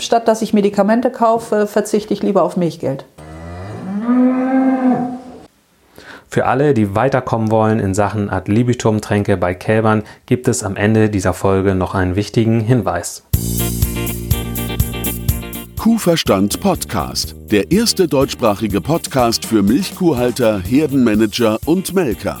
Statt dass ich Medikamente kaufe, verzichte ich lieber auf Milchgeld. Für alle, die weiterkommen wollen in Sachen Ad libitum Tränke bei Kälbern, gibt es am Ende dieser Folge noch einen wichtigen Hinweis. Kuhverstand Podcast, der erste deutschsprachige Podcast für Milchkuhhalter, Herdenmanager und Melker.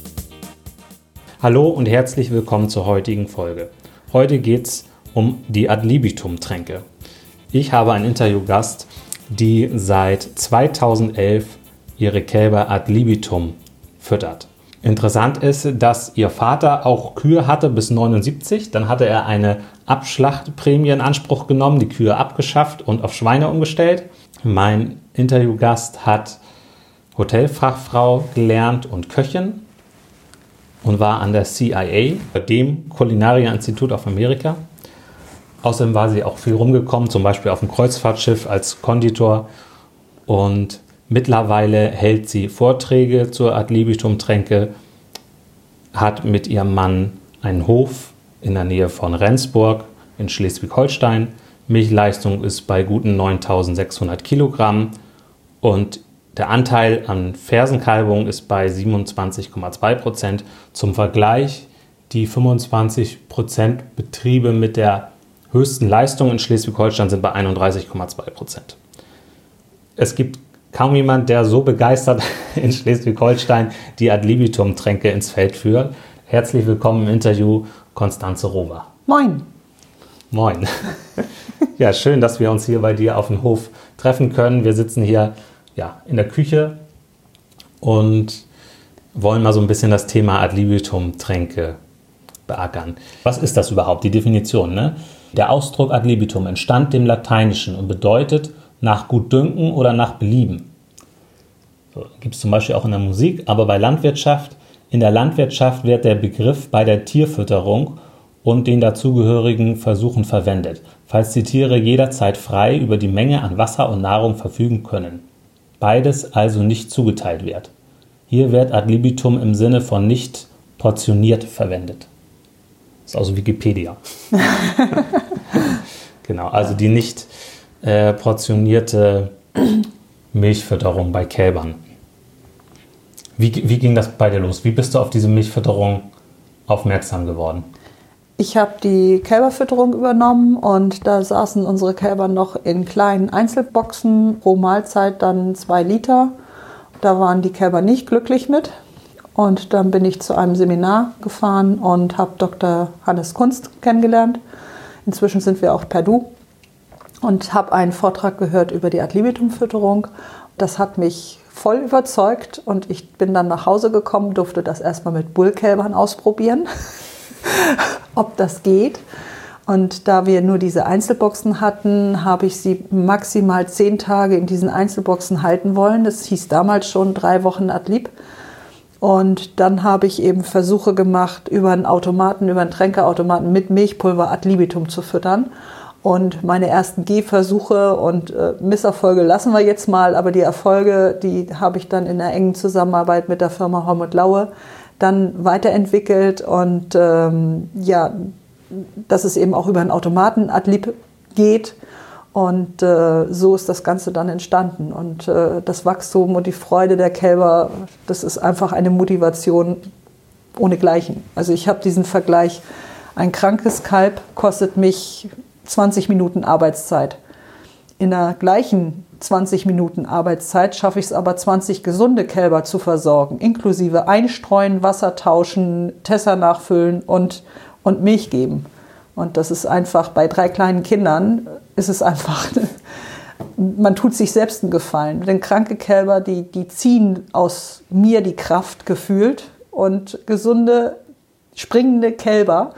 Hallo und herzlich willkommen zur heutigen Folge. Heute geht's um die Ad libitum-Tränke. Ich habe einen Interviewgast, die seit 2011 ihre Kälber ad libitum füttert. Interessant ist, dass ihr Vater auch Kühe hatte bis 79. Dann hatte er eine Abschlachtprämie in Anspruch genommen, die Kühe abgeschafft und auf Schweine umgestellt. Mein Interviewgast hat Hotelfachfrau gelernt und Köchin und war an der CIA, dem Kulinaria-Institut of Amerika. Außerdem war sie auch viel rumgekommen, zum Beispiel auf dem Kreuzfahrtschiff als Konditor und Mittlerweile hält sie Vorträge zur Ad libitum Tränke, hat mit ihrem Mann einen Hof in der Nähe von Rendsburg in Schleswig-Holstein. Milchleistung ist bei guten 9600 Kilogramm und der Anteil an Fersenkalbung ist bei 27,2 Prozent. Zum Vergleich, die 25 Prozent Betriebe mit der höchsten Leistung in Schleswig-Holstein sind bei 31,2 Prozent. Es gibt kaum jemand, der so begeistert in Schleswig-Holstein die Ad libitum-Tränke ins Feld führt. Herzlich willkommen im Interview, Konstanze Rover. Moin. Moin. Ja, schön, dass wir uns hier bei dir auf dem Hof treffen können. Wir sitzen hier ja, in der Küche und wollen mal so ein bisschen das Thema Ad libitum-Tränke beackern. Was ist das überhaupt, die Definition? Ne? Der Ausdruck Ad libitum entstand dem Lateinischen und bedeutet nach Gutdünken oder nach Belieben. So, Gibt es zum Beispiel auch in der Musik, aber bei Landwirtschaft, in der Landwirtschaft wird der Begriff bei der Tierfütterung und den dazugehörigen Versuchen verwendet, falls die Tiere jederzeit frei über die Menge an Wasser und Nahrung verfügen können. Beides also nicht zugeteilt wird. Hier wird ad libitum im Sinne von nicht portioniert verwendet. Das ist also Wikipedia. genau, also die nicht äh, portionierte Milchfütterung bei Kälbern. Wie, wie ging das bei dir los? Wie bist du auf diese Milchfütterung aufmerksam geworden? Ich habe die Kälberfütterung übernommen und da saßen unsere Kälber noch in kleinen Einzelboxen, pro Mahlzeit dann zwei Liter. Da waren die Kälber nicht glücklich mit. Und dann bin ich zu einem Seminar gefahren und habe Dr. Hannes Kunst kennengelernt. Inzwischen sind wir auch per Du und habe einen Vortrag gehört über die Ad libitum-Fütterung. Das hat mich voll überzeugt und ich bin dann nach Hause gekommen, durfte das erstmal mit Bullkälbern ausprobieren, ob das geht. Und da wir nur diese Einzelboxen hatten, habe ich sie maximal zehn Tage in diesen Einzelboxen halten wollen. Das hieß damals schon drei Wochen Adlib. Und dann habe ich eben Versuche gemacht, über einen Automaten, über einen Tränkeautomaten mit Milchpulver ad libitum zu füttern. Und meine ersten Gehversuche und äh, Misserfolge lassen wir jetzt mal, aber die Erfolge, die habe ich dann in der engen Zusammenarbeit mit der Firma Helmut Laue dann weiterentwickelt und ähm, ja, dass es eben auch über einen Automaten Adlib geht. Und äh, so ist das Ganze dann entstanden. Und äh, das Wachstum und die Freude der Kälber, das ist einfach eine Motivation ohnegleichen. Also ich habe diesen Vergleich, ein krankes Kalb kostet mich 20 Minuten Arbeitszeit. In der gleichen 20 Minuten Arbeitszeit schaffe ich es aber, 20 gesunde Kälber zu versorgen, inklusive Einstreuen, Wasser tauschen, Tessa nachfüllen und, und Milch geben. Und das ist einfach, bei drei kleinen Kindern ist es einfach, man tut sich selbst einen Gefallen. Denn kranke Kälber, die, die ziehen aus mir die Kraft gefühlt und gesunde, springende Kälber,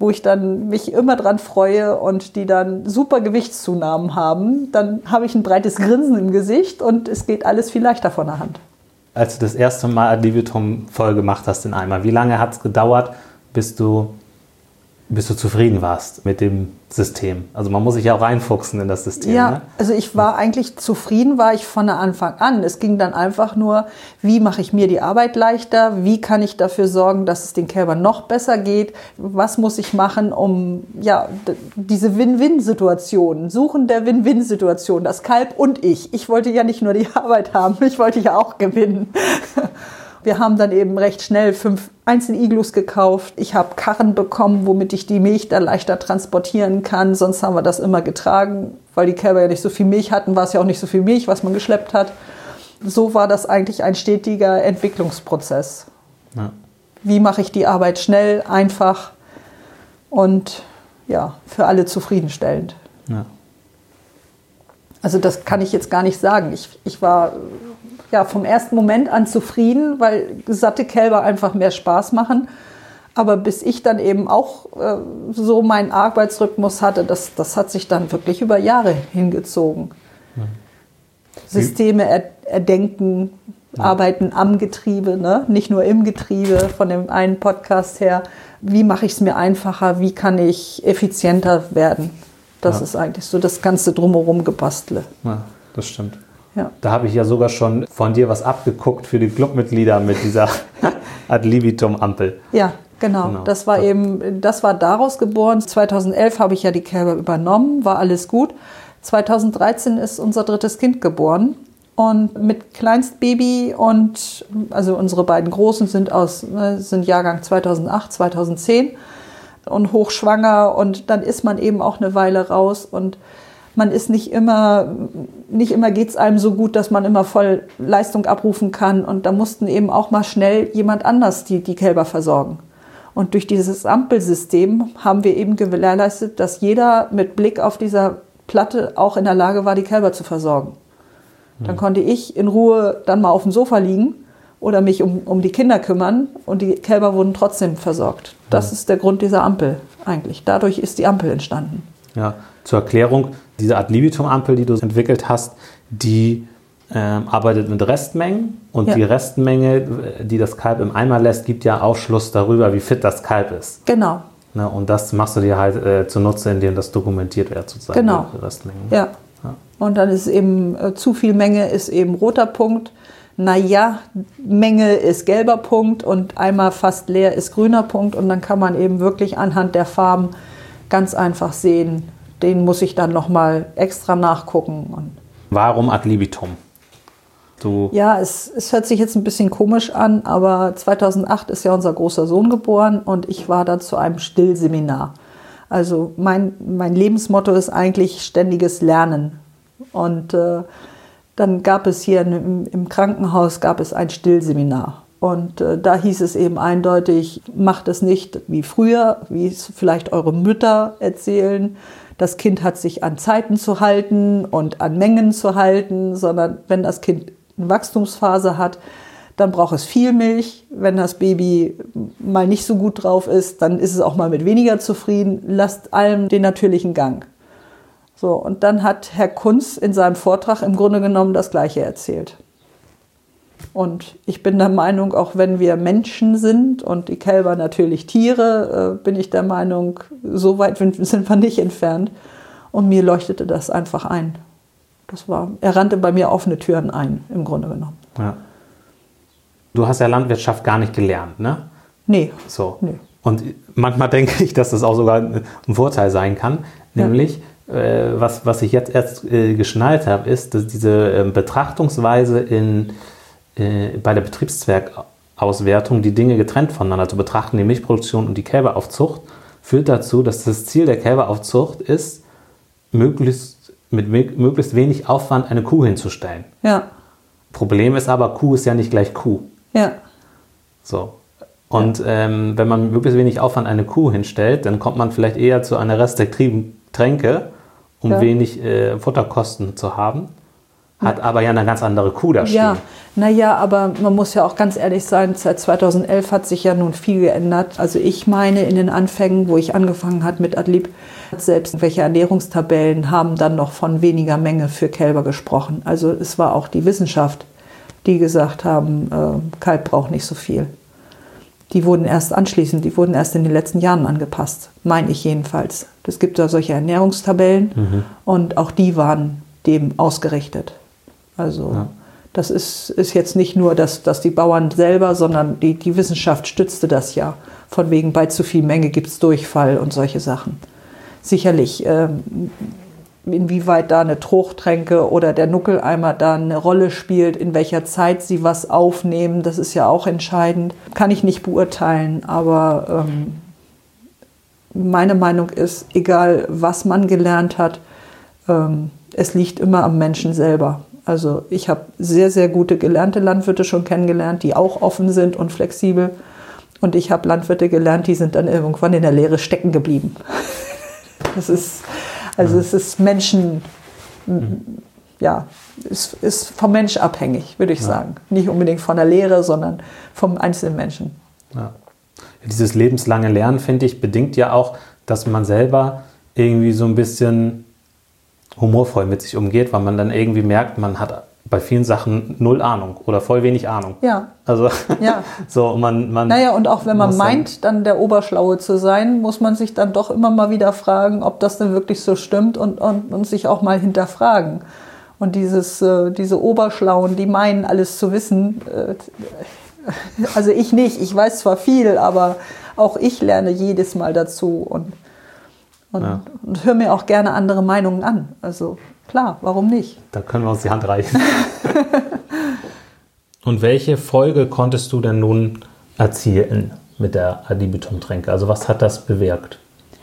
wo ich dann mich immer dran freue und die dann super Gewichtszunahmen haben, dann habe ich ein breites Grinsen im Gesicht und es geht alles viel leichter von der Hand. Als du das erste Mal Ad libitum voll gemacht hast in einmal, wie lange hat es gedauert, bis du bis du zufrieden warst mit dem System. Also man muss sich ja auch reinfuchsen in das System. Ja, ne? also ich war eigentlich zufrieden, war ich von Anfang an. Es ging dann einfach nur, wie mache ich mir die Arbeit leichter? Wie kann ich dafür sorgen, dass es den Kälbern noch besser geht? Was muss ich machen, um ja diese Win-Win-Situation, Suchen der Win-Win-Situation, das Kalb und ich. Ich wollte ja nicht nur die Arbeit haben, ich wollte ja auch gewinnen. Wir haben dann eben recht schnell fünf Einzeliglus gekauft. Ich habe Karren bekommen, womit ich die Milch dann leichter transportieren kann. Sonst haben wir das immer getragen, weil die Kälber ja nicht so viel Milch hatten, war es ja auch nicht so viel Milch, was man geschleppt hat. So war das eigentlich ein stetiger Entwicklungsprozess. Ja. Wie mache ich die Arbeit schnell, einfach und ja, für alle zufriedenstellend. Ja. Also das kann ich jetzt gar nicht sagen. Ich, ich war ja, vom ersten Moment an zufrieden, weil satte Kälber einfach mehr Spaß machen. Aber bis ich dann eben auch äh, so meinen Arbeitsrhythmus hatte, das, das hat sich dann wirklich über Jahre hingezogen. Ja. Systeme er, erdenken, ja. arbeiten am Getriebe, ne? nicht nur im Getriebe, von dem einen Podcast her. Wie mache ich es mir einfacher? Wie kann ich effizienter werden? Das ja. ist eigentlich so das ganze Drumherum gebastle. Ja, das stimmt. Ja. Da habe ich ja sogar schon von dir was abgeguckt für die Clubmitglieder mit dieser Ad libitum Ampel. Ja, genau. genau. Das war eben, das war daraus geboren. 2011 habe ich ja die Kälber übernommen, war alles gut. 2013 ist unser drittes Kind geboren. Und mit Kleinstbaby und also unsere beiden Großen sind aus ne, sind Jahrgang 2008, 2010 und hochschwanger und dann ist man eben auch eine Weile raus und man ist nicht immer, nicht immer geht es einem so gut, dass man immer voll Leistung abrufen kann. Und da mussten eben auch mal schnell jemand anders die, die Kälber versorgen. Und durch dieses Ampelsystem haben wir eben gewährleistet, dass jeder mit Blick auf dieser Platte auch in der Lage war, die Kälber zu versorgen. Dann konnte ich in Ruhe dann mal auf dem Sofa liegen oder mich um, um die Kinder kümmern und die Kälber wurden trotzdem versorgt. Das ist der Grund dieser Ampel eigentlich. Dadurch ist die Ampel entstanden. Ja, zur Erklärung, diese Art Libitum-Ampel, die du entwickelt hast, die ähm, arbeitet mit Restmengen und ja. die Restmenge, die das Kalb im Eimer lässt, gibt ja Aufschluss darüber, wie fit das Kalb ist. Genau. Ne, und das machst du dir halt äh, zunutze, indem das dokumentiert wird, sozusagen. Genau. Restmengen. Ja. ja. Und dann ist eben äh, zu viel Menge ist eben roter Punkt. Naja, Menge ist gelber Punkt und einmal fast leer ist grüner Punkt. Und dann kann man eben wirklich anhand der Farben ganz einfach sehen, den muss ich dann nochmal extra nachgucken. Warum ad libitum? Du ja, es, es hört sich jetzt ein bisschen komisch an, aber 2008 ist ja unser großer Sohn geboren und ich war da zu einem Stillseminar. Also mein, mein Lebensmotto ist eigentlich ständiges Lernen. Und äh, dann gab es hier im, im, Krankenhaus gab es ein Stillseminar. Und äh, da hieß es eben eindeutig, macht es nicht wie früher, wie es vielleicht eure Mütter erzählen, das Kind hat sich an Zeiten zu halten und an Mengen zu halten, sondern wenn das Kind eine Wachstumsphase hat, dann braucht es viel Milch. Wenn das Baby mal nicht so gut drauf ist, dann ist es auch mal mit weniger zufrieden. Lasst allem den natürlichen Gang. So, und dann hat Herr Kunz in seinem Vortrag im Grunde genommen das Gleiche erzählt. Und ich bin der Meinung, auch wenn wir Menschen sind und die Kälber natürlich Tiere, äh, bin ich der Meinung, so weit sind wir nicht entfernt. Und mir leuchtete das einfach ein. Das war, er rannte bei mir offene Türen ein, im Grunde genommen. Ja. Du hast ja Landwirtschaft gar nicht gelernt, ne? Nee. So. Nee. Und manchmal denke ich, dass das auch sogar ein Vorteil sein kann. Nämlich, ja. äh, was, was ich jetzt erst äh, geschnallt habe, ist, dass diese äh, Betrachtungsweise in äh, bei der Betriebszwergauswertung die Dinge getrennt voneinander zu betrachten, die Milchproduktion und die Kälberaufzucht, führt dazu, dass das Ziel der Kälberaufzucht ist, möglichst, mit möglichst wenig Aufwand eine Kuh hinzustellen. Ja. Problem ist aber, Kuh ist ja nicht gleich Kuh. Ja. So. Und ja. ähm, wenn man mit möglichst wenig Aufwand eine Kuh hinstellt, dann kommt man vielleicht eher zu einer restriktiven Tränke, um ja. wenig äh, Futterkosten zu haben. Hat aber ja eine ganz andere Kuh da stehen. Ja, naja, aber man muss ja auch ganz ehrlich sein, seit 2011 hat sich ja nun viel geändert. Also ich meine, in den Anfängen, wo ich angefangen hat mit Adlib, selbst welche Ernährungstabellen haben dann noch von weniger Menge für Kälber gesprochen. Also es war auch die Wissenschaft, die gesagt haben, äh, Kalb braucht nicht so viel. Die wurden erst anschließend, die wurden erst in den letzten Jahren angepasst, meine ich jedenfalls. Es gibt da solche Ernährungstabellen mhm. und auch die waren dem ausgerichtet. Also ja. das ist, ist jetzt nicht nur, dass, dass die Bauern selber, sondern die, die Wissenschaft stützte das ja. Von wegen bei zu viel Menge gibt es Durchfall und solche Sachen. Sicherlich, ähm, inwieweit da eine Truchtränke oder der Nuckeleimer da eine Rolle spielt, in welcher Zeit sie was aufnehmen, das ist ja auch entscheidend. Kann ich nicht beurteilen, aber ähm, meine Meinung ist, egal was man gelernt hat, ähm, es liegt immer am Menschen selber. Also ich habe sehr, sehr gute gelernte Landwirte schon kennengelernt, die auch offen sind und flexibel. Und ich habe Landwirte gelernt, die sind dann irgendwann in der Lehre stecken geblieben. Das ist, also es ist Menschen, ja, ist, ist vom Mensch abhängig, würde ich ja. sagen. Nicht unbedingt von der Lehre, sondern vom einzelnen Menschen. Ja. Dieses lebenslange Lernen, finde ich, bedingt ja auch, dass man selber irgendwie so ein bisschen humorvoll mit sich umgeht, weil man dann irgendwie merkt, man hat bei vielen Sachen null Ahnung oder voll wenig Ahnung. Ja. Also ja. so man, man. Naja, und auch wenn man meint, dann der Oberschlaue zu sein, muss man sich dann doch immer mal wieder fragen, ob das denn wirklich so stimmt und, und, und sich auch mal hinterfragen. Und dieses, äh, diese Oberschlauen, die meinen, alles zu wissen, äh, also ich nicht, ich weiß zwar viel, aber auch ich lerne jedes Mal dazu und, und, ja. und höre mir auch gerne andere Meinungen an. Also Klar, warum nicht? Da können wir uns die Hand reichen. Und welche Folge konntest du denn nun erzielen mit der Adibitum-Tränke? Also was hat das bewirkt?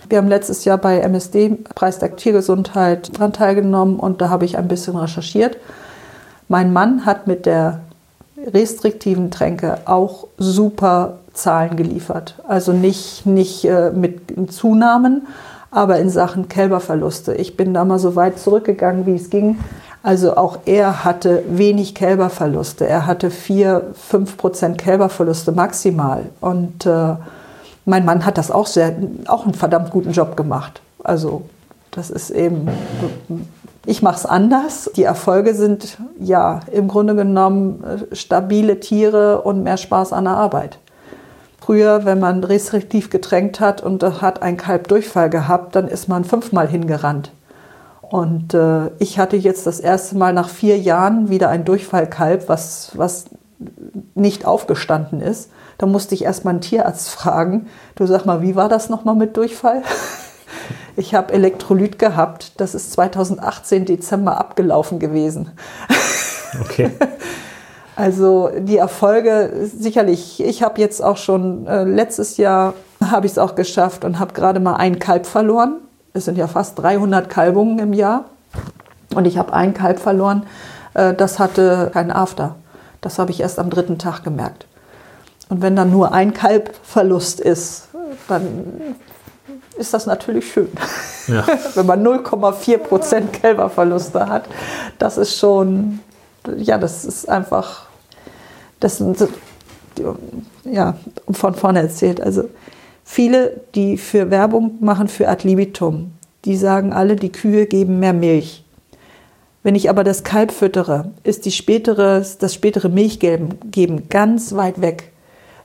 Wir haben letztes Jahr bei MSD, Preis der Tiergesundheit, daran teilgenommen und da habe ich ein bisschen recherchiert. Mein Mann hat mit der restriktiven Tränke auch super Zahlen geliefert. Also nicht, nicht äh, mit Zunahmen, aber in Sachen Kälberverluste. Ich bin da mal so weit zurückgegangen, wie es ging. Also auch er hatte wenig Kälberverluste. Er hatte vier, fünf Prozent Kälberverluste maximal. Und äh, mein Mann hat das auch sehr, auch einen verdammt guten Job gemacht. Also das ist eben, ich mache es anders. Die Erfolge sind ja im Grunde genommen äh, stabile Tiere und mehr Spaß an der Arbeit. Früher, wenn man restriktiv getränkt hat und hat ein Kalb Durchfall gehabt, dann ist man fünfmal hingerannt. Und äh, ich hatte jetzt das erste Mal nach vier Jahren wieder ein Durchfallkalb, was, was nicht aufgestanden ist. Da musste ich erst mal einen Tierarzt fragen. Du sag mal, wie war das nochmal mit Durchfall? Ich habe Elektrolyt gehabt. Das ist 2018 Dezember abgelaufen gewesen. Okay. Also die Erfolge sicherlich. Ich habe jetzt auch schon äh, letztes Jahr habe ich es auch geschafft und habe gerade mal ein Kalb verloren. Es sind ja fast 300 Kalbungen im Jahr und ich habe ein Kalb verloren. Äh, das hatte keinen After. Das habe ich erst am dritten Tag gemerkt. Und wenn dann nur ein Kalbverlust ist, dann ist das natürlich schön. Ja. wenn man 0,4 Prozent Kälberverluste hat, das ist schon, ja, das ist einfach das sind ja, von vorne erzählt. Also viele, die für Werbung machen für Ad libitum, die sagen alle, die Kühe geben mehr Milch. Wenn ich aber das Kalb füttere, ist die spätere, das spätere Milchgeben ganz weit weg.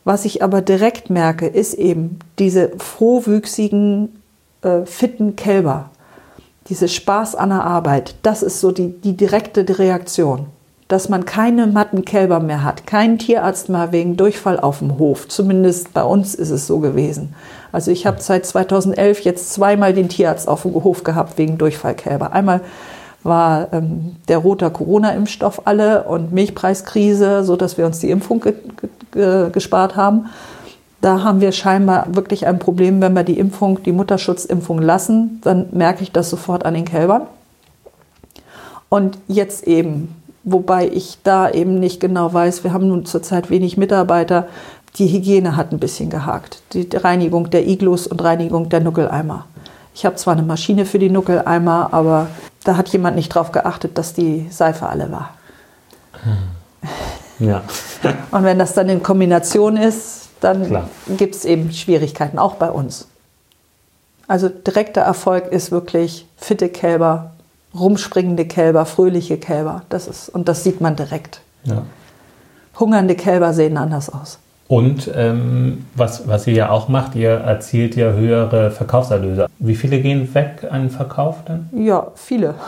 Was ich aber direkt merke, ist eben diese frohwüchsigen, äh, fitten Kälber. Diese Spaß an der Arbeit. Das ist so die, die direkte Reaktion dass man keine matten Kälber mehr hat, keinen Tierarzt mehr wegen Durchfall auf dem Hof. Zumindest bei uns ist es so gewesen. Also ich habe seit 2011 jetzt zweimal den Tierarzt auf dem Hof gehabt wegen Durchfallkälber. Einmal war ähm, der rote Corona-Impfstoff alle und Milchpreiskrise, so dass wir uns die Impfung ge ge gespart haben. Da haben wir scheinbar wirklich ein Problem, wenn wir die Impfung, die Mutterschutzimpfung lassen, dann merke ich das sofort an den Kälbern. Und jetzt eben Wobei ich da eben nicht genau weiß, wir haben nun zurzeit wenig Mitarbeiter. Die Hygiene hat ein bisschen gehakt. Die Reinigung der Iglus und Reinigung der Nuckeleimer. Ich habe zwar eine Maschine für die Nuckeleimer, aber Da hat jemand nicht drauf geachtet, dass die Seife alle war. Ja. Und wenn das dann in Kombination ist, dann gibt es eben Schwierigkeiten, auch bei uns. Also direkter Erfolg ist wirklich fitte Kälber, rumspringende Kälber, fröhliche Kälber. Das ist, und das sieht man direkt. ja. Hungernde Kälber sehen anders aus. Und ähm, was, was ihr ja auch macht, ihr erzielt ja höhere Verkaufserlöse. Wie viele gehen weg an den Verkauf dann? Ja, viele.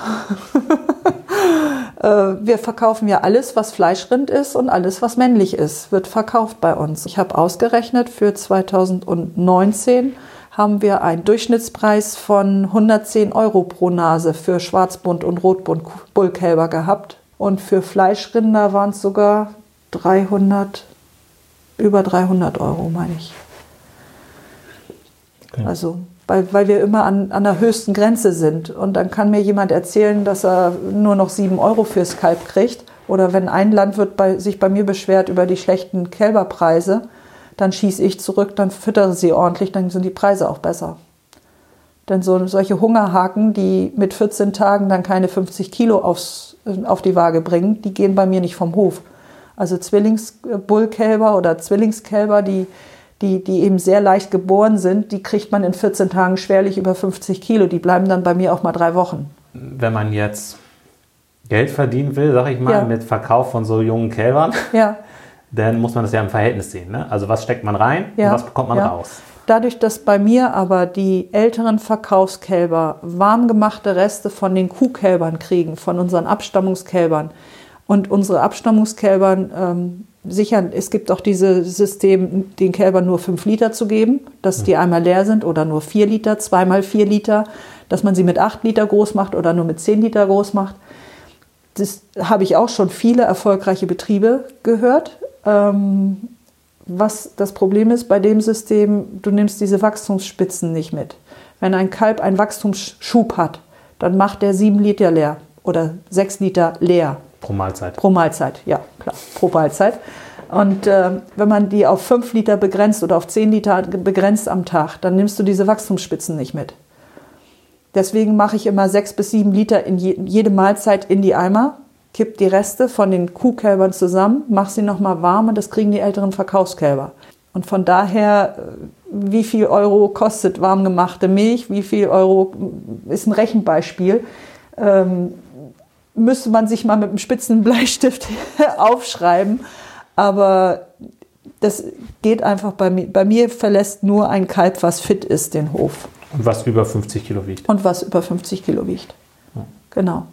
Äh, Wir verkaufen ja alles, was Fleischrind ist und alles, was männlich ist, wird verkauft bei uns. Ich habe ausgerechnet, für 2019 haben wir einen Durchschnittspreis von 110 Euro pro Nase für Schwarzbund und Rotbund Bullkälber gehabt. Und für Fleischrinder waren es sogar 300, über 300 Euro, meine ich. Okay. Also, weil, weil wir immer an, an der höchsten Grenze sind. Und dann kann mir jemand erzählen, dass er nur noch 7 Euro fürs Kalb kriegt. Oder wenn ein Landwirt bei, sich bei mir beschwert über die schlechten Kälberpreise, dann schieße ich zurück, dann füttere sie ordentlich, dann sind die Preise auch besser. Denn so, solche Hungerhaken, die mit 14 Tagen dann keine 50 Kilo aufs, auf die Waage bringen, die gehen bei mir nicht vom Hof. Also Zwillingsbullkälber oder Zwillingskälber, die, die, die eben sehr leicht geboren sind, die kriegt man in 14 Tagen schwerlich über 50 Kilo. Die bleiben dann bei mir auch mal drei Wochen. Wenn man jetzt Geld verdienen will, sag ich mal, Ja. mit Verkauf von so jungen Kälbern, Ja, dann muss man das ja im Verhältnis sehen. Ne? Also was steckt man rein ja. und was bekommt man ja. raus? Dadurch, dass bei mir aber die älteren Verkaufskälber warm gemachte Reste von den Kuhkälbern kriegen, von unseren Abstammungskälbern und unsere Abstammungskälbern ähm, sichern, es gibt auch dieses System, den Kälbern nur 5 Liter zu geben, dass die einmal leer sind oder nur 4 Liter, zweimal 4 Liter, dass man sie mit 8 Liter groß macht oder nur mit 10 Liter groß macht. Das habe ich auch schon viele erfolgreiche Betriebe gehört. Ähm, was das Problem ist bei dem System, du nimmst diese Wachstumsspitzen nicht mit. Wenn ein Kalb einen Wachstumsschub hat, dann macht der sieben Liter leer oder sechs Liter leer Pro Mahlzeit. pro Mahlzeit. Ja, klar, pro Mahlzeit. Und äh, wenn man die auf fünf Liter begrenzt oder auf zehn Liter begrenzt am Tag, dann nimmst du diese Wachstumsspitzen nicht mit. Deswegen mache ich immer sechs bis sieben Liter in je, jede Mahlzeit in die Eimer, kipp die Reste von den Kuhkälbern zusammen, mach sie nochmal warm und das kriegen die älteren Verkaufskälber. Und von daher, äh, wie viel Euro kostet warm gemachte Milch, wie viel Euro ist ein Rechenbeispiel, ähm, müsste man sich mal mit einem spitzen Bleistift aufschreiben. Aber das geht einfach bei mir. Bei mir verlässt nur ein Kalb, was fit ist, den Hof. Und was über 50 Kilo wiegt. Und was über 50 Kilo wiegt. Genau.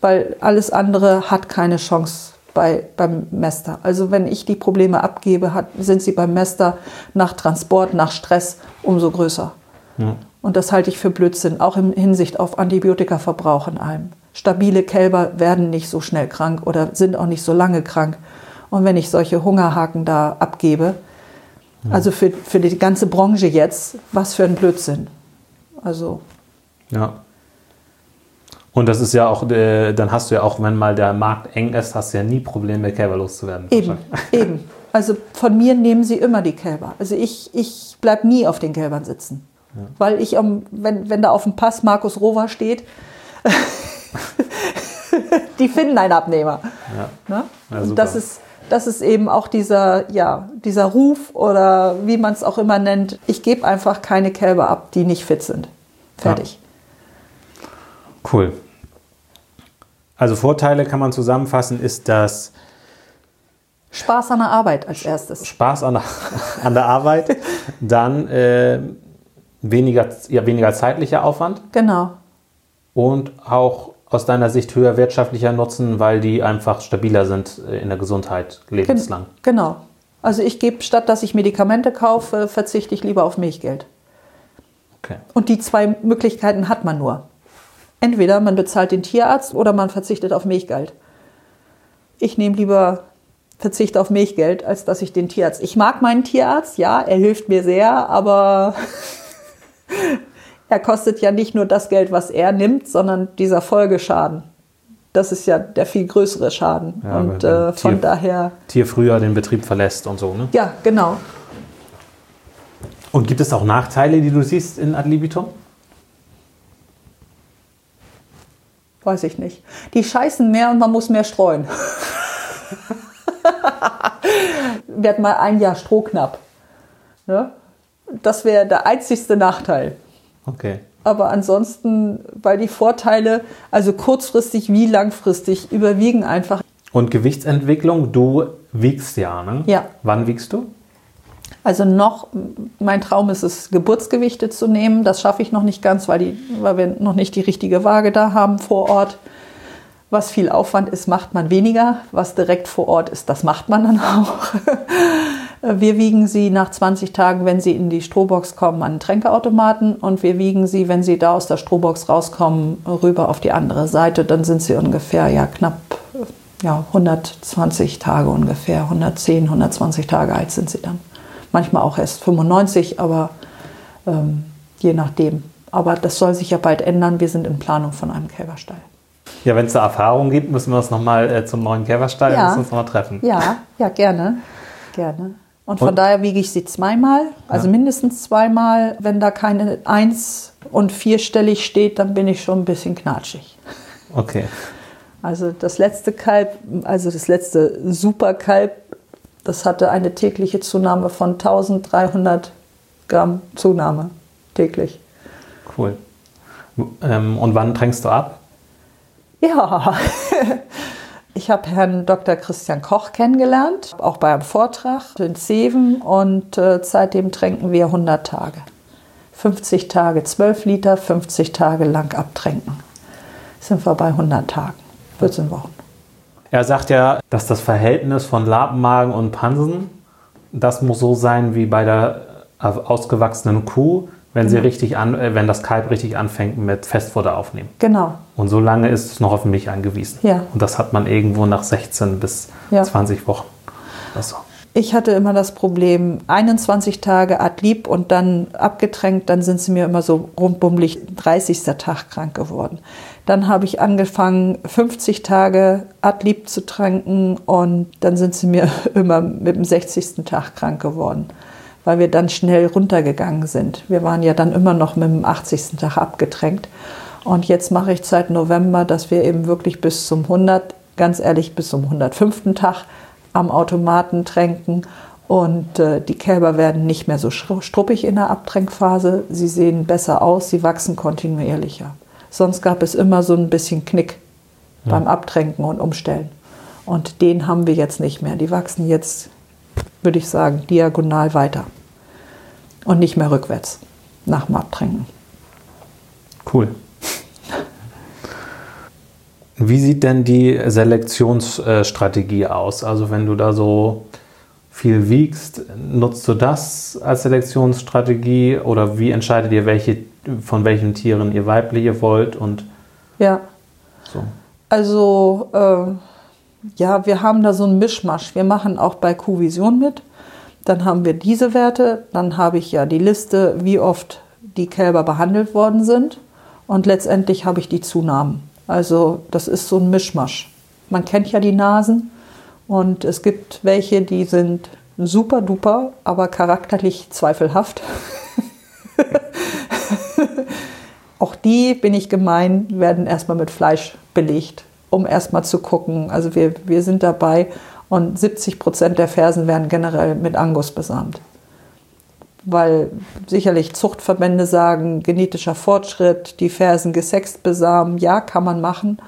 Weil alles andere hat keine Chance bei, beim Mester. Also wenn ich die Probleme abgebe, hat, sind sie beim Mester nach Transport, nach Stress umso größer. Ja. Und das halte ich für Blödsinn, auch in Hinsicht auf Antibiotikaverbrauch in allem. Stabile Kälber werden nicht so schnell krank oder sind auch nicht so lange krank. Und wenn ich solche Hungerhaken da abgebe, also für, für die ganze Branche jetzt, was für ein Blödsinn. Also, Ja. Und das ist ja auch, äh, dann hast du ja auch, wenn mal der Markt eng ist, hast du ja nie Probleme, Kälber loszuwerden. eben, eben. Also von mir nehmen sie immer die Kälber. Also ich, ich bleibe nie auf den Kälbern sitzen. Weil ich, wenn, wenn da auf dem Pass Markus Rover steht, die finden einen Abnehmer. Ja. Ne? Ja, Und das ist, das ist eben auch dieser, ja, dieser Ruf oder wie man es auch immer nennt. Ich gebe einfach keine Kälber ab, die nicht fit sind. Fertig. Cool. Also Vorteile kann man zusammenfassen, ist das Spaß an der Arbeit als erstes. Spaß an der, an der Arbeit, dann äh, weniger, ja, weniger zeitlicher Aufwand Genau. und auch aus deiner Sicht höher wirtschaftlicher Nutzen, weil die einfach stabiler sind äh, in der Gesundheit Gen- lebenslang. Genau. Also ich gebe, statt dass ich Medikamente kaufe, verzichte ich lieber auf Milchgeld. Okay. Und die zwei Möglichkeiten hat man nur. Entweder man bezahlt den Tierarzt oder man verzichtet auf Milchgeld. Ich nehme lieber Verzicht auf Milchgeld, als dass ich den Tierarzt. Ich mag meinen Tierarzt, ja, er hilft mir sehr, aber er kostet ja nicht nur das Geld, was er nimmt, sondern dieser Folgeschaden. Das ist ja der viel größere Schaden. Ja, und äh, von Tier- daher, Tier früher den Betrieb verlässt und so, ne? ja, genau. Und gibt es auch Nachteile, die du siehst in Ad libitum? Weiß ich nicht. Die scheißen mehr und man muss mehr streuen. Hatten mal ein Jahr Strohknapp. Ne? Das wäre der einzigste Nachteil. Okay. Aber ansonsten, weil die Vorteile, also kurzfristig wie langfristig, überwiegen einfach. Und Gewichtsentwicklung, du wiegst ja, ne? Ja. Wann wiegst du? Also noch, mein Traum ist es, Geburtsgewichte zu nehmen. Das schaffe ich noch nicht ganz, weil, die, weil wir noch nicht die richtige Waage da haben vor Ort. Was viel Aufwand ist, macht man weniger. Was direkt vor Ort ist, das macht man dann auch. Wir wiegen sie nach 20 Tagen, wenn sie in die Strohbox kommen, an den Tränkeautomaten. Und wir wiegen sie, wenn sie da aus der Strohbox rauskommen, rüber auf die andere Seite. Dann sind sie ungefähr ja knapp ja, 120 Tage ungefähr. 110, 120 Tage alt sind sie dann. Manchmal auch erst 95, aber ähm, je nachdem. Aber das soll sich ja bald ändern. Wir sind in Planung von einem Kälberstall. Ja, wenn es da Erfahrungen gibt, müssen wir uns nochmal äh, zum neuen Kälberstall Ja. uns noch treffen. Ja, ja, gerne. Gerne. Und von Und- daher wiege ich sie zweimal, also Ja. mindestens zweimal. Wenn da keine eins und vierstellig steht, dann bin ich schon ein bisschen knatschig. Okay. Also das letzte Kalb, also das letzte Superkalb, das hatte eine tägliche Zunahme von 1300 Gramm Zunahme täglich. Cool. Ähm, und wann tränkst du ab? Ja, ich habe Herrn Dr. Christian Koch kennengelernt, auch bei einem Vortrag in Zeven und äh, seitdem tränken wir 100 Tage. 50 Tage 12 Liter, 50 Tage lang abtränken. Sind wir bei 100 Tagen, 14 Wochen. Er sagt ja, dass das Verhältnis von Lapenmagen und Pansen, das muss so sein wie bei der äh, ausgewachsenen Kuh, wenn, Mhm. sie richtig an, äh, wenn das Kalb richtig anfängt mit Festfutter aufnehmen. Genau, Und so lange ist es noch auf Milch angewiesen. Ja. Und das hat man irgendwo nach 16 bis Ja. 20 Wochen. Also, Ich hatte immer das Problem, 21 Tage Adlib und dann abgetränkt, dann sind sie mir immer so rundbummelig 30. Tag krank geworden. Dann habe ich angefangen, 50 Tage Adlib zu tränken und dann sind sie mir immer mit dem 60. Tag krank geworden, weil wir dann schnell runtergegangen sind. Wir waren ja dann immer noch mit dem 80. Tag abgetränkt. Und jetzt mache ich seit November, dass wir eben wirklich bis zum 100, ganz ehrlich, bis zum 105. Tag am Automaten tränken. Und äh, die Kälber werden nicht mehr so stru- struppig in der Abtränkphase. Sie sehen besser aus, sie wachsen kontinuierlicher. Sonst gab es immer so ein bisschen Knick beim Abtränken und Umstellen. Und den haben wir jetzt nicht mehr. Die wachsen jetzt, würde ich sagen, diagonal weiter. Und nicht mehr rückwärts nach dem Abtränken. cool. Wie sieht denn die Selektionsstrategie aus? Also wenn du da so viel wiegst, nutzt du das als Selektionsstrategie oder wie entscheidet ihr, welche, von welchen Tieren ihr weibliche wollt und Ja, so? Also äh, ja, wir haben da so einen Mischmasch. Wir machen auch bei Q-Vision mit. Dann haben wir diese Werte. Dann habe ich ja die Liste, wie oft die Kälber behandelt worden sind. Und letztendlich habe ich die Zunahmen. Also das ist so ein Mischmasch. Man kennt ja die Nasen. Und es gibt welche, die sind super duper, aber charakterlich zweifelhaft. Auch die, bin ich gemein, werden erstmal mit Fleisch belegt, um erstmal zu gucken. Also wir, wir sind dabei und 70 Prozent der Fersen werden generell mit Angus besamt. Weil sicherlich Zuchtverbände sagen, genetischer Fortschritt, die Fersen gesext besamen, ja, kann man machen.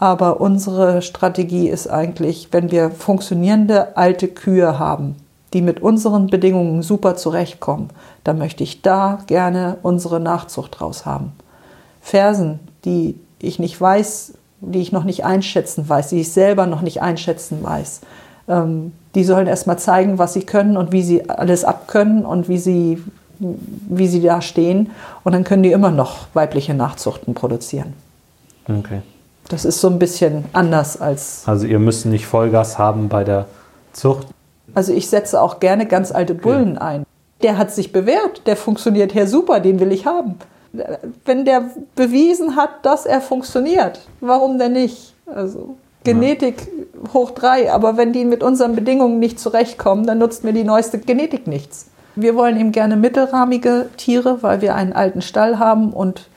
Aber unsere Strategie ist eigentlich, wenn wir funktionierende alte Kühe haben, die mit unseren Bedingungen super zurechtkommen, dann möchte ich da gerne unsere Nachzucht draus haben. Fersen, die ich nicht weiß, die ich noch nicht einschätzen weiß, die ich selber noch nicht einschätzen weiß, ähm, die sollen erstmal zeigen, was sie können und wie sie alles abkönnen und wie sie, wie sie da stehen. Und dann können die immer noch weibliche Nachzuchten produzieren. Okay. Das ist so ein bisschen anders als. Also ihr müsst nicht Vollgas haben bei der Zucht. Also ich setze auch gerne ganz alte Bullen ein. Der hat sich bewährt, der funktioniert her super, den will ich haben. Wenn der bewiesen hat, dass er funktioniert, warum denn nicht? Also Genetik hoch drei, aber wenn die mit unseren Bedingungen nicht zurechtkommen, dann nutzt mir die neueste Genetik nichts. Wir wollen eben gerne mittelrahmige Tiere, weil wir einen alten Stall haben und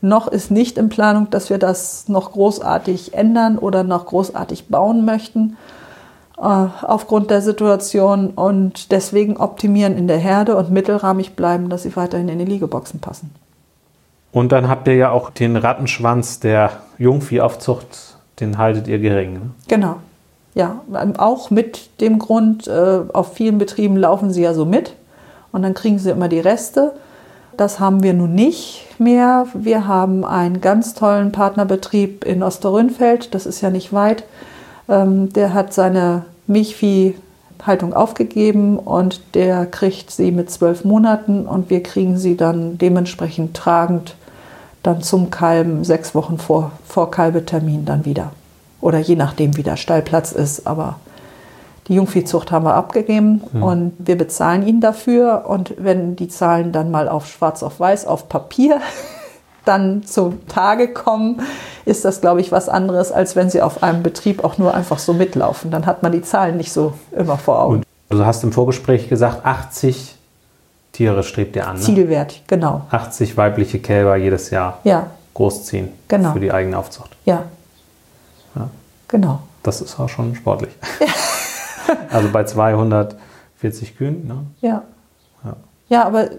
Noch ist nicht in Planung, dass wir das noch großartig ändern oder noch großartig bauen möchten äh, aufgrund der Situation und deswegen optimieren in der Herde und mittelrahmig bleiben, dass sie weiterhin in die Liegeboxen passen. Und dann habt ihr ja auch den Rattenschwanz der Jungviehaufzucht, den haltet ihr gering. Ne? Genau. Ja, auch mit dem Grund, äh, auf vielen Betrieben laufen sie ja so mit und dann kriegen sie immer die Reste. Das haben wir nun nicht mehr. Wir haben einen ganz tollen Partnerbetrieb in Osterrönfeld, das ist ja nicht weit. Ähm, der hat seine Milchviehhaltung aufgegeben und der kriegt sie mit zwölf Monaten und wir kriegen sie dann dementsprechend tragend dann zum Kalben sechs Wochen vor, vor Kalbetermin dann wieder. Oder je nachdem, wie der Stallplatz ist. Aber die Jungviehzucht haben wir abgegeben hm. und wir bezahlen ihn dafür. Und wenn die Zahlen dann mal auf schwarz auf weiß, auf Papier dann zum Tage kommen, ist das, glaube ich, was anderes, als wenn sie auf einem Betrieb auch nur einfach so mitlaufen. Dann hat man die Zahlen nicht so immer vor Augen. Und du hast im Vorgespräch gesagt, 80 Tiere strebt ihr an. Ne? Zielwert, genau. 80 weibliche Kälber jedes Jahr ja. großziehen genau. für die eigene Aufzucht. Ja. ja. Genau. Das ist auch schon sportlich. also bei 240 Kühen. Ne? Ja. ja. Ja, aber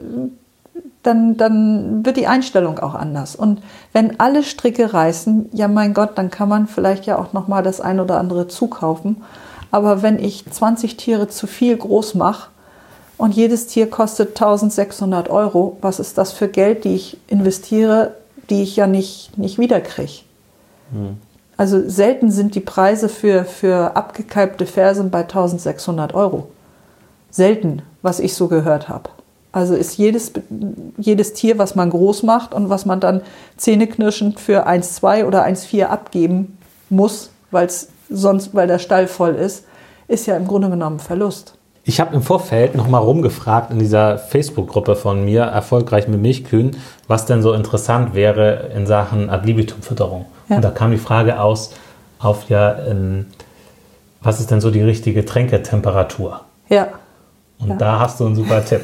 dann, dann wird die Einstellung auch anders. Und wenn alle Stricke reißen, ja mein Gott, dann kann man vielleicht ja auch noch mal das ein oder andere zukaufen. Aber wenn ich 20 Tiere zu viel groß mache, und jedes Tier kostet 1600 Euro. Was ist das für Geld, die ich investiere, die ich ja nicht, nicht wiederkriege? Hm. Also selten sind die Preise für, für abgekalbte Fersen bei 1600 Euro. Selten, was ich so gehört habe. Also ist jedes, jedes Tier, was man groß macht und was man dann zähneknirschend für 1,2 oder 1,4 abgeben muss, weil's sonst, weil der Stall voll ist, ist ja im Grunde genommen Verlust. Ich habe im Vorfeld nochmal rumgefragt in dieser Facebook-Gruppe von mir, erfolgreich mit Milchkühen, was denn so interessant wäre in Sachen Ad libitum-Fütterung. Ja. Und da kam die Frage aus, auf ja, ähm, was ist denn so die richtige Tränketemperatur? Ja. Und ja. da hast du einen super Tipp.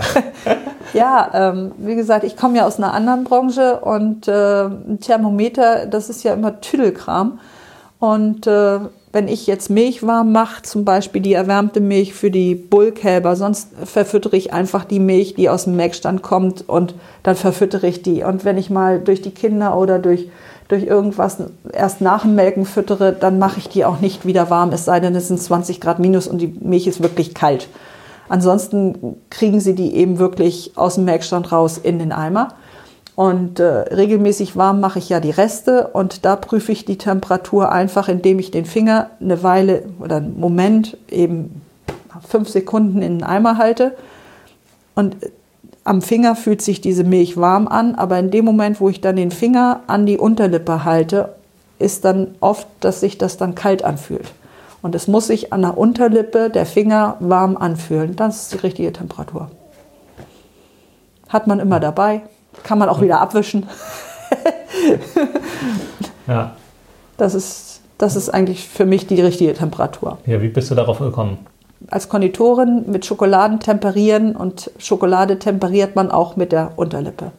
ja, ähm, wie gesagt, ich komme ja aus einer anderen Branche und äh, ein Thermometer, das ist ja immer Tüdelkram. Und äh, wenn ich jetzt Milch warm mache, zum Beispiel die erwärmte Milch für die Bullkälber, sonst verfüttere ich einfach die Milch, die aus dem Melkstand kommt und dann verfüttere ich die. Und wenn ich mal durch die Kinder oder durch, durch irgendwas erst nach dem Melken füttere, dann mache ich die auch nicht wieder warm, es sei denn, es sind 20 Grad minus und die Milch ist wirklich kalt. Ansonsten kriegen sie die eben wirklich aus dem Melkstand raus in den Eimer. Und äh, regelmäßig warm mache ich ja die Reste und da prüfe ich die Temperatur einfach, indem ich den Finger eine Weile oder einen Moment, eben fünf Sekunden in den Eimer halte. Und äh, am Finger fühlt sich diese Milch warm an, aber in dem Moment, wo ich dann den Finger an die Unterlippe halte, ist dann oft, dass sich das dann kalt anfühlt. Und es muss sich an der Unterlippe der Finger warm anfühlen. Das ist die richtige Temperatur. Hat man immer dabei. Kann man auch wieder abwischen. ja. Das ist, das ist eigentlich für mich die richtige Temperatur. Ja, wie bist du darauf gekommen? Als Konditorin mit Schokoladen temperieren und Schokolade temperiert man auch mit der Unterlippe.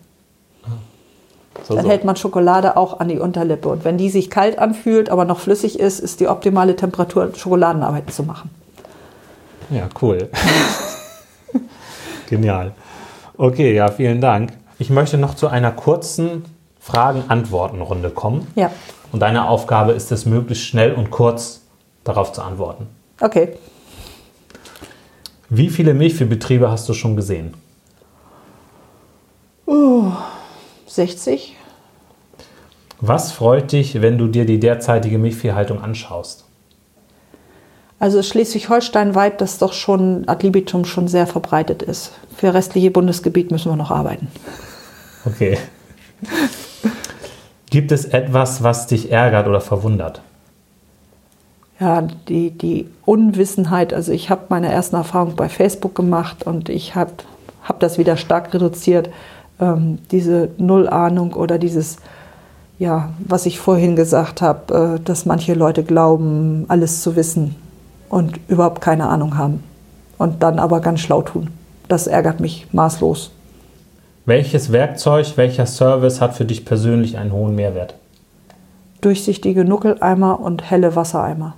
So, Dann so. hält man Schokolade auch an die Unterlippe. Und wenn die sich kalt anfühlt, aber noch flüssig ist, ist die optimale Temperatur, Schokoladenarbeiten zu machen. Ja, cool. Genial. Okay, ja, vielen Dank. Ich möchte noch zu einer kurzen Fragen-Antworten-Runde kommen. Ja. Und deine Aufgabe ist es, möglichst schnell und kurz darauf zu antworten. Okay. Wie viele Milchviehbetriebe hast du schon gesehen? Uh, 60. Was freut dich, wenn du dir die derzeitige Milchviehhaltung anschaust? Also Schleswig-Holstein-weit, das doch schon ad libitum schon sehr verbreitet ist. Für restliche Bundesgebiet müssen wir noch arbeiten. Okay. Gibt es etwas, was dich ärgert oder verwundert? Ja, die, die Unwissenheit. Also ich habe meine ersten Erfahrungen bei Facebook gemacht und ich habe hab das wieder stark reduziert. Ähm, diese Nullahnung oder dieses, ja, was ich vorhin gesagt habe, äh, dass manche Leute glauben, alles zu wissen und überhaupt keine Ahnung haben und dann aber ganz schlau tun. Das ärgert mich maßlos. Welches Werkzeug, welcher Service hat für dich persönlich einen hohen Mehrwert? Durchsichtige Nuckeleimer und helle Wassereimer.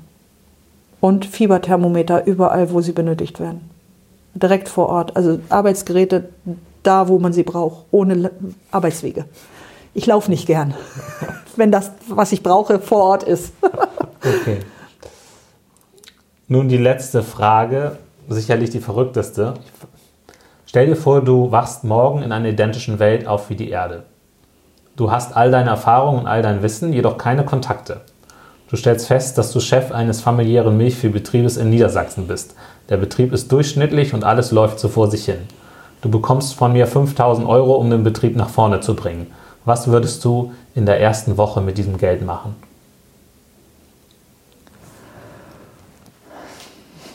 Und Fieberthermometer überall, wo sie benötigt werden. Direkt vor Ort. Also Arbeitsgeräte da, wo man sie braucht, ohne Arbeitswege. Ich laufe nicht gern, wenn das, was ich brauche, vor Ort ist. okay. Nun die letzte Frage, sicherlich die verrückteste. Stell dir vor, du wachst morgen in einer identischen Welt auf wie die Erde. Du hast all deine Erfahrungen und all dein Wissen, jedoch keine Kontakte. Du stellst fest, dass du Chef eines familiären Milchviehbetriebes in Niedersachsen bist. Der Betrieb ist durchschnittlich und alles läuft so vor sich hin. Du bekommst von mir 5000 Euro, um den Betrieb nach vorne zu bringen. Was würdest du in der ersten Woche mit diesem Geld machen?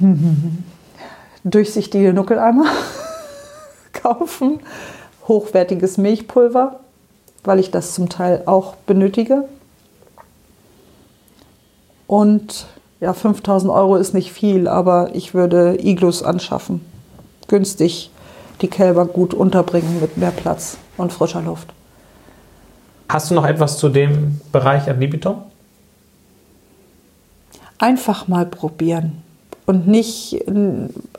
Durchsichtige Nuckeleimer kaufen, hochwertiges Milchpulver, weil ich das zum Teil auch benötige. Und ja, 5000 Euro ist nicht viel, aber ich würde Iglus anschaffen. Günstig die Kälber gut unterbringen mit mehr Platz und frischer Luft. Hast du noch etwas zu dem Bereich Ad libitum? Einfach mal probieren und nicht,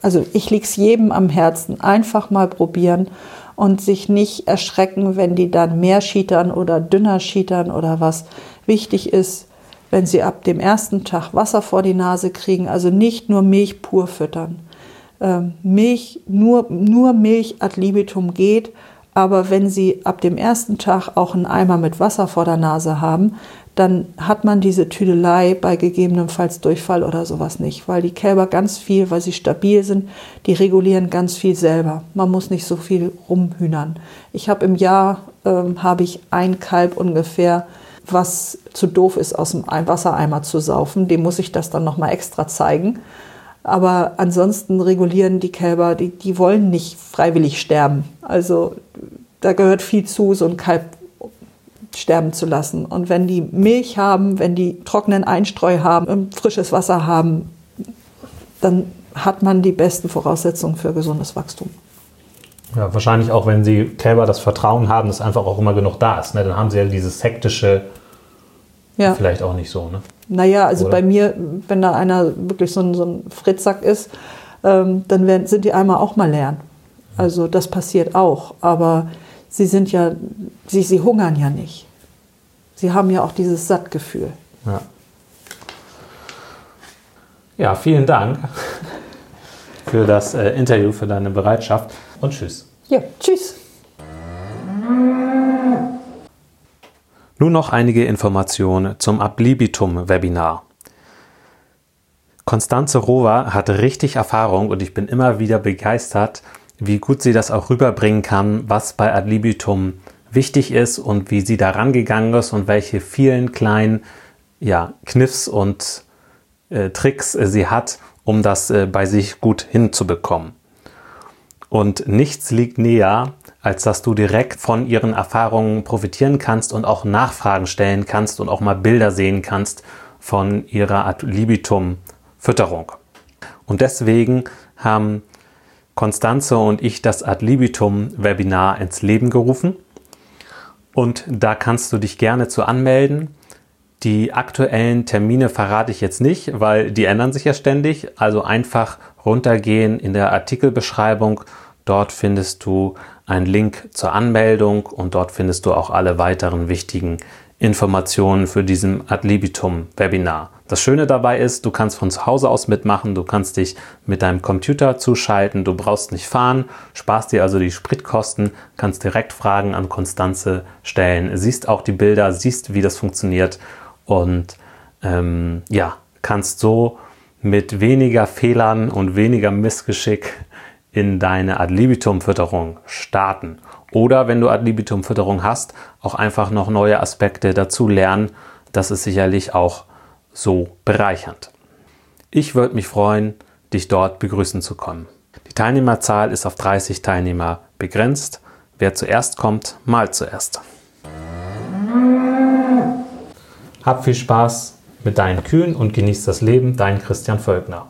also ich liege es jedem am Herzen, einfach mal probieren und sich nicht erschrecken, wenn die dann mehr schietern oder dünner schietern oder was. Wichtig ist, wenn sie ab dem ersten Tag Wasser vor die Nase kriegen, also nicht nur Milch pur füttern. Ähm, Milch, nur, nur Milch ad libitum geht, aber wenn sie ab dem ersten Tag auch einen Eimer mit Wasser vor der Nase haben, dann hat man diese Tüdelei bei gegebenenfalls Durchfall oder sowas nicht, weil die Kälber ganz viel, weil sie stabil sind, die regulieren ganz viel selber. Man muss nicht so viel rumhühnern. Ich habe im Jahr ähm, habe ich ein Kalb ungefähr, was zu doof ist, aus dem Wassereimer zu saufen. Dem muss ich das dann nochmal extra zeigen. Aber ansonsten regulieren die Kälber, die, die wollen nicht freiwillig sterben. Also da gehört viel zu, so ein Kalb sterben zu lassen. Und wenn die Milch haben, wenn die trockenen Einstreu haben, frisches Wasser haben, dann hat man die besten Voraussetzungen für gesundes Wachstum. Ja, wahrscheinlich auch, wenn sie Kälber das Vertrauen haben, dass einfach auch immer genug da ist. Ne? Dann haben sie ja dieses hektische ja. vielleicht auch nicht so. Ne? Naja, also Oder? bei mir, wenn da einer wirklich so ein, so ein Fritzsack ist, ähm, dann werden, sind die Eimer auch mal leer. Also das passiert auch. Aber sie sind ja, sie, sie hungern ja nicht. Sie haben ja auch dieses Sattgefühl. Ja. Ja, vielen Dank für das äh, Interview, für deine Bereitschaft und tschüss. Ja, tschüss. Nun noch einige Informationen zum Ablibitum-Webinar. Konstanze Rover hat richtig Erfahrung und ich bin immer wieder begeistert, wie gut sie das auch rüberbringen kann, was bei Ad libitum wichtig ist und wie sie da rangegangen ist und welche vielen kleinen ja, Kniffs und äh, Tricks äh, sie hat, um das äh, bei sich gut hinzubekommen. Und nichts liegt näher, als dass du direkt von ihren Erfahrungen profitieren kannst und auch Nachfragen stellen kannst und auch mal Bilder sehen kannst von ihrer Ad libitum Fütterung. Und deswegen haben Konstanze und ich das Ad libitum Webinar ins Leben gerufen. Und da kannst du dich gerne zu anmelden. Die aktuellen Termine verrate ich jetzt nicht, weil die ändern sich ja ständig. Also einfach runtergehen in der Artikelbeschreibung. Dort findest du einen Link zur Anmeldung und dort findest du auch alle weiteren wichtigen Informationen für diesen Ad libitum Webinar. Das Schöne dabei ist, du kannst von zu Hause aus mitmachen, du kannst dich mit deinem Computer zuschalten, du brauchst nicht fahren, sparst dir also die Spritkosten, kannst direkt Fragen an Konstanze stellen, siehst auch die Bilder, siehst, wie das funktioniert und ähm, ja, kannst so mit weniger Fehlern und weniger Missgeschick in deine Ad libitum Fütterung starten. Oder wenn du Ad libitum Fütterung hast, auch einfach noch neue Aspekte dazu lernen. Das ist sicherlich auch so bereichernd. Ich würde mich freuen, dich dort begrüßen zu kommen. Die Teilnehmerzahl ist auf 30 Teilnehmer begrenzt. Wer zuerst kommt, mal zuerst. Hab viel Spaß mit deinen Kühen und genieß das Leben, dein Christian Völkner.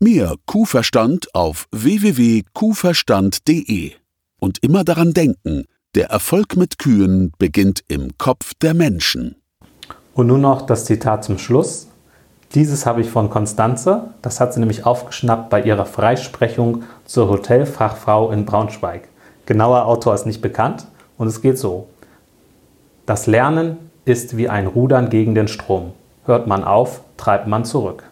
Mehr Kuhverstand auf www.kuhverstand.de Und immer daran denken, der Erfolg mit Kühen beginnt im Kopf der Menschen. Und nun noch das Zitat zum Schluss. Dieses habe ich von Konstanze, das hat sie nämlich aufgeschnappt bei ihrer Freisprechung zur Hotelfachfrau in Braunschweig. Genauer Autor ist nicht bekannt und es geht so. Das Lernen ist wie ein Rudern gegen den Strom. Hört man auf, treibt man zurück.